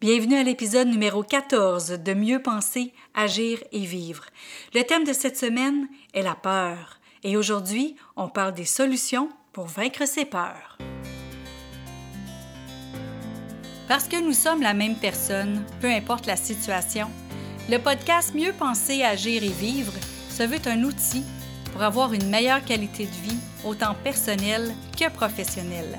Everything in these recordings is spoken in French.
Bienvenue à l'épisode numéro 14 de Mieux penser, agir et vivre. Le thème de cette semaine est la peur. Et aujourd'hui, on parle des solutions pour vaincre ses peurs. Parce que nous sommes la même personne, peu importe la situation, le podcast Mieux penser, agir et vivre se veut un outil pour avoir une meilleure qualité de vie, autant personnelle que professionnelle.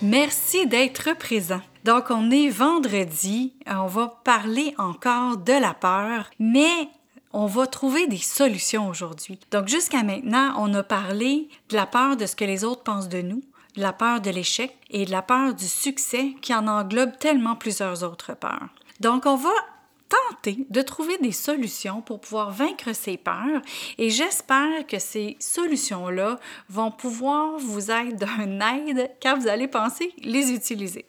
Merci d'être présent. Donc, on est vendredi, on va parler encore de la peur, mais on va trouver des solutions aujourd'hui. Donc, jusqu'à maintenant, on a parlé de la peur de ce que les autres pensent de nous, de la peur de l'échec et de la peur du succès qui en englobe tellement plusieurs autres peurs. Donc, on va tenter de trouver des solutions pour pouvoir vaincre ces peurs et j'espère que ces solutions-là vont pouvoir vous être d'un aide quand vous allez penser les utiliser.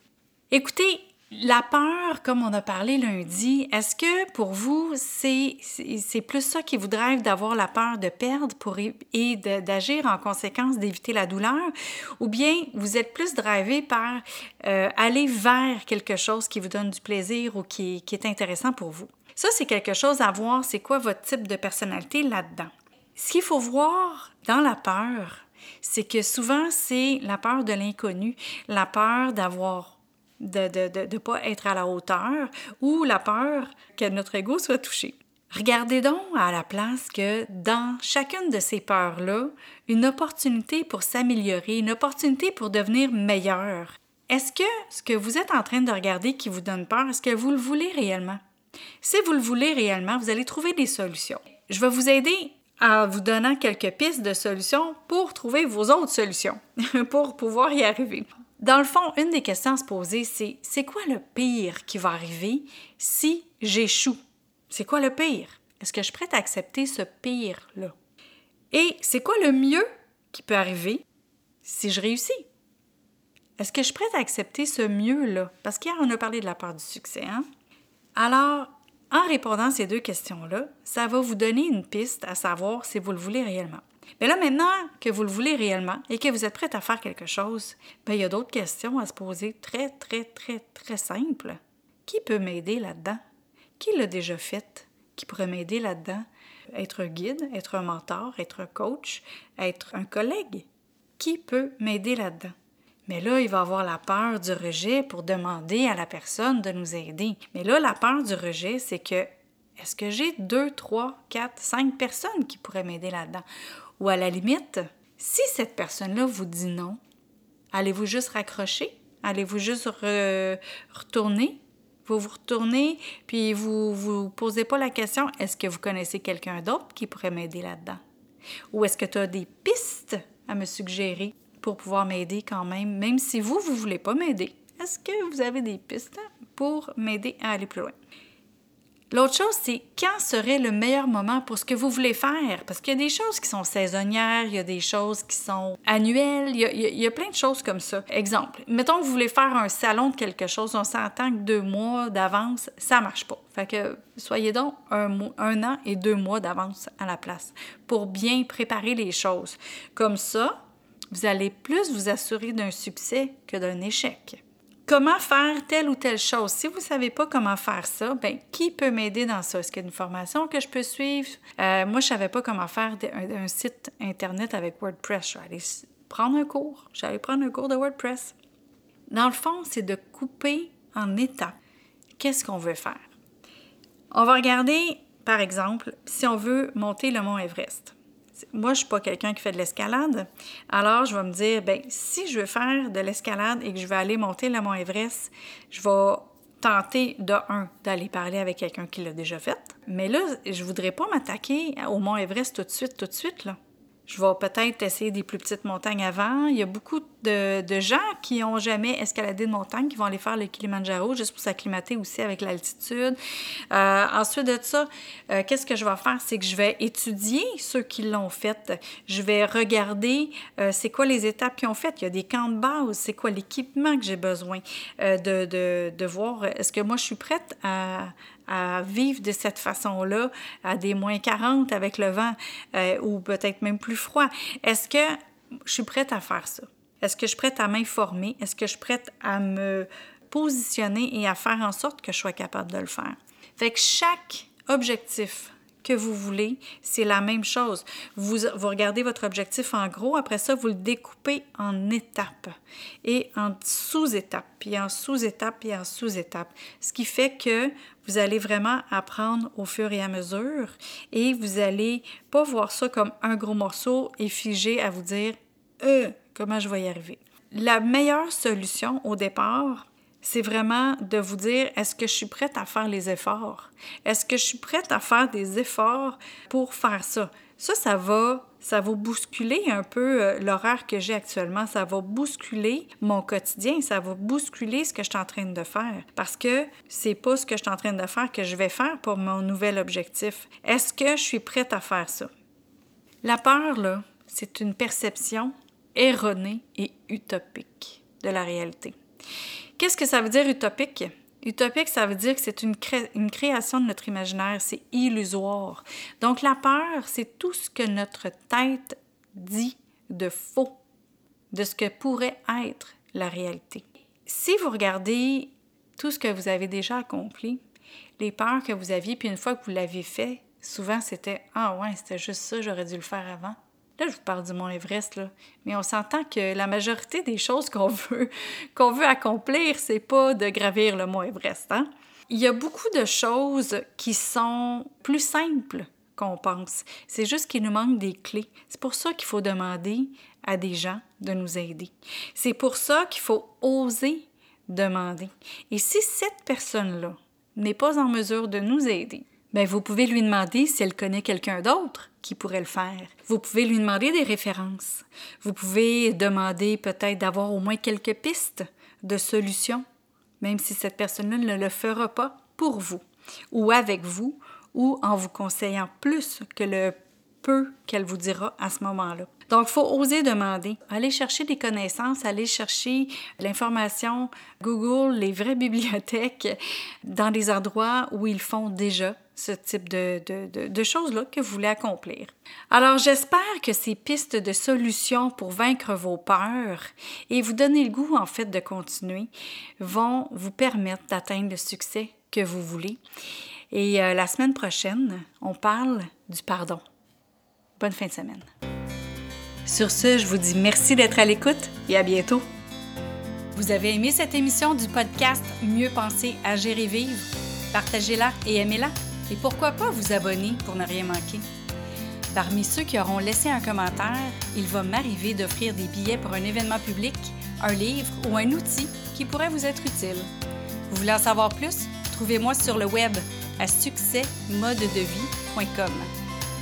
Écoutez, la peur, comme on a parlé lundi, est-ce que pour vous, c'est, plus ça qui vous drive d'avoir la peur de perdre pour, et d'agir en conséquence, d'éviter la douleur? Ou bien vous êtes plus drivé par euh, aller vers quelque chose qui vous donne du plaisir ou qui, qui est intéressant pour vous? Ça, c'est quelque chose à voir, c'est quoi votre type de personnalité là-dedans? Ce qu'il faut voir dans la peur, c'est que souvent, c'est la peur de l'inconnu, la peur d'avoir de ne de, pas être à la hauteur ou la peur que notre ego soit touché. Regardez donc à la place que dans chacune de ces peurs-là, une opportunité pour s'améliorer, une opportunité pour devenir meilleur. Est-ce que ce que vous êtes en train de regarder qui vous donne peur, est-ce que vous le voulez réellement? Si vous le voulez réellement, vous allez trouver des solutions. Je vais vous aider en vous donnant quelques pistes de solutions pour trouver vos autres solutions, pour pouvoir y arriver. Dans le fond, une des questions à se poser, c'est c'est quoi le pire qui va arriver si j'échoue? C'est quoi le pire? Est-ce que je suis prête à accepter ce pire-là? Et c'est quoi le mieux qui peut arriver si je réussis? Est-ce que je suis prête à accepter ce mieux-là? Parce qu'hier, on a parlé de la peur du succès. Hein? Alors, en répondant à ces deux questions-là, ça va vous donner une piste à savoir si vous le voulez réellement. Mais là, maintenant que vous le voulez réellement et que vous êtes prête à faire quelque chose, bien, il y a d'autres questions à se poser très, très, très, très simples. Qui peut m'aider là-dedans? Qui l'a déjà fait? Qui pourrait m'aider là-dedans? Être un guide, être un mentor, être un coach, être un collègue? Qui peut m'aider là-dedans? Mais là, il va avoir la peur du rejet pour demander à la personne de nous aider. Mais là, la peur du rejet, c'est que est-ce que j'ai deux, trois, quatre, cinq personnes qui pourraient m'aider là-dedans? Ou à la limite, si cette personne-là vous dit non, allez-vous juste raccrocher? Allez-vous juste retourner? Vous vous retournez, puis vous vous posez pas la question, est-ce que vous connaissez quelqu'un d'autre qui pourrait m'aider là-dedans? Ou est-ce que tu as des pistes à me suggérer pour pouvoir m'aider quand même, même si vous, vous voulez pas m'aider? Est-ce que vous avez des pistes pour m'aider à aller plus loin? L'autre chose, c'est quand serait le meilleur moment pour ce que vous voulez faire? Parce qu'il y a des choses qui sont saisonnières, il y a des choses qui sont annuelles, il y a, plein de choses comme ça. Exemple, mettons que vous voulez faire un salon de quelque chose, on s'entend que deux mois d'avance, ça marche pas. Fait que soyez donc un, un an et deux mois d'avance à la place pour bien préparer les choses. Comme ça, vous allez plus vous assurer d'un succès que d'un échec comment faire telle ou telle chose. Si vous ne savez pas comment faire ça, ben, qui peut m'aider dans ça? Est-ce qu'il y a une formation que je peux suivre? Euh, moi, je ne savais pas comment faire un, site Internet avec WordPress. Je aller prendre un cours. J'allais prendre un cours de WordPress. Dans le fond, c'est de couper en étapes. Qu'est-ce qu'on veut faire? On va regarder, par exemple, si on veut monter le mont Everest moi, je suis pas quelqu'un qui fait de l'escalade. Alors, je vais me dire, ben si je veux faire de l'escalade et que je veux aller monter le mont Everest, je vais tenter de un d'aller parler avec quelqu'un qui l'a déjà fait. Mais là, je voudrais pas m'attaquer au mont Everest tout de suite, tout de suite. Je vais peut-être essayer des plus petites montagnes avant. Il y a beaucoup de, gens qui n'ont jamais escaladé de montagne, qui vont aller faire le Kilimanjaro juste pour s'acclimater aussi avec l'altitude. Euh, ensuite de ça, euh, qu'est-ce que je vais faire? C'est que je vais étudier ceux qui l'ont fait. Je vais regarder euh, c'est quoi les étapes qu'ils ont faites. Il y a des camps de base, c'est quoi l'équipement que j'ai besoin de, de, de, voir? Est-ce que moi, je suis prête à, à vivre de cette façon-là, à des moins 40 avec le vent ou peut-être même plus froid? Est-ce que je suis prête à faire ça? Est-ce que je suis prête à m'informer? Est-ce que je suis prête à me positionner et à faire en sorte que je sois capable de le faire? Fait que chaque objectif que vous voulez, c'est la même chose. Vous, regardez votre objectif en gros, après ça, vous le découpez en étapes et en sous-étapes, puis en sous-étapes, puis en sous-étapes. Ce qui fait que vous allez vraiment apprendre au fur et à mesure et vous allez pas voir ça comme un gros morceau et figé à vous dire euh, comment je vais y arriver. La meilleure solution au départ, c'est vraiment de vous dire, est-ce que je suis prête à faire les efforts? Est-ce que je suis prête à faire des efforts pour faire ça? Ça, ça va, ça va bousculer un peu euh, l'horaire que j'ai actuellement. Ça va bousculer mon quotidien. Ça va bousculer ce que je suis en train de faire. Parce que c'est pas ce que je suis en train de faire que je vais faire pour mon nouvel objectif. Est-ce que je suis prête à faire ça? La peur, là, c'est une perception erronée et utopique de la réalité. Qu'est-ce que ça veut dire utopique? Utopique, ça veut dire que c'est une, création de notre imaginaire, c'est illusoire. Donc la peur, c'est tout ce que notre tête dit de faux, de ce que pourrait être la réalité. Si vous regardez tout ce que vous avez déjà accompli, les peurs que vous aviez, puis une fois que vous l'avez fait, souvent c'était Ah ouais, c'était juste ça, j'aurais dû le faire avant. Là, je vous parle du Mont Everest, là. mais on s'entend que la majorité des choses qu'on veut, qu'on veut accomplir, c'est pas de gravir le Mont Everest. Hein? Il y a beaucoup de choses qui sont plus simples qu'on pense. C'est juste qu'il nous manque des clés. C'est pour ça qu'il faut demander à des gens de nous aider. C'est pour ça qu'il faut oser demander. Et si cette personne-là n'est pas en mesure de nous aider, Bien, vous pouvez lui demander si elle connaît quelqu'un d'autre qui pourrait le faire. Vous pouvez lui demander des références. Vous pouvez demander peut-être d'avoir au moins quelques pistes de solutions, même si cette personne-là ne le fera pas pour vous, ou avec vous, ou en vous conseillant plus que le peu qu'elle vous dira à ce moment-là. Donc, il faut oser demander. Aller chercher des connaissances, aller chercher l'information, Google, les vraies bibliothèques, dans des endroits où ils font déjà ce type de, choses-là que vous voulez accomplir. Alors, j'espère que ces pistes de solutions pour vaincre vos peurs et vous donner le goût, en fait, de continuer vont vous permettre d'atteindre le succès que vous voulez. Et euh, la semaine prochaine, on parle du pardon. Bonne fin de semaine. Sur ce, je vous dis merci d'être à l'écoute et à bientôt. Vous avez aimé cette émission du podcast Mieux penser, à gérer vivre? Partagez-la et aimez-la. Et pourquoi pas vous abonner pour ne rien manquer? Parmi ceux qui auront laissé un commentaire, il va m'arriver d'offrir des billets pour un événement public, un livre ou un outil qui pourrait vous être utile. Vous voulez en savoir plus? Trouvez-moi sur le web à succèsmodedevie.com.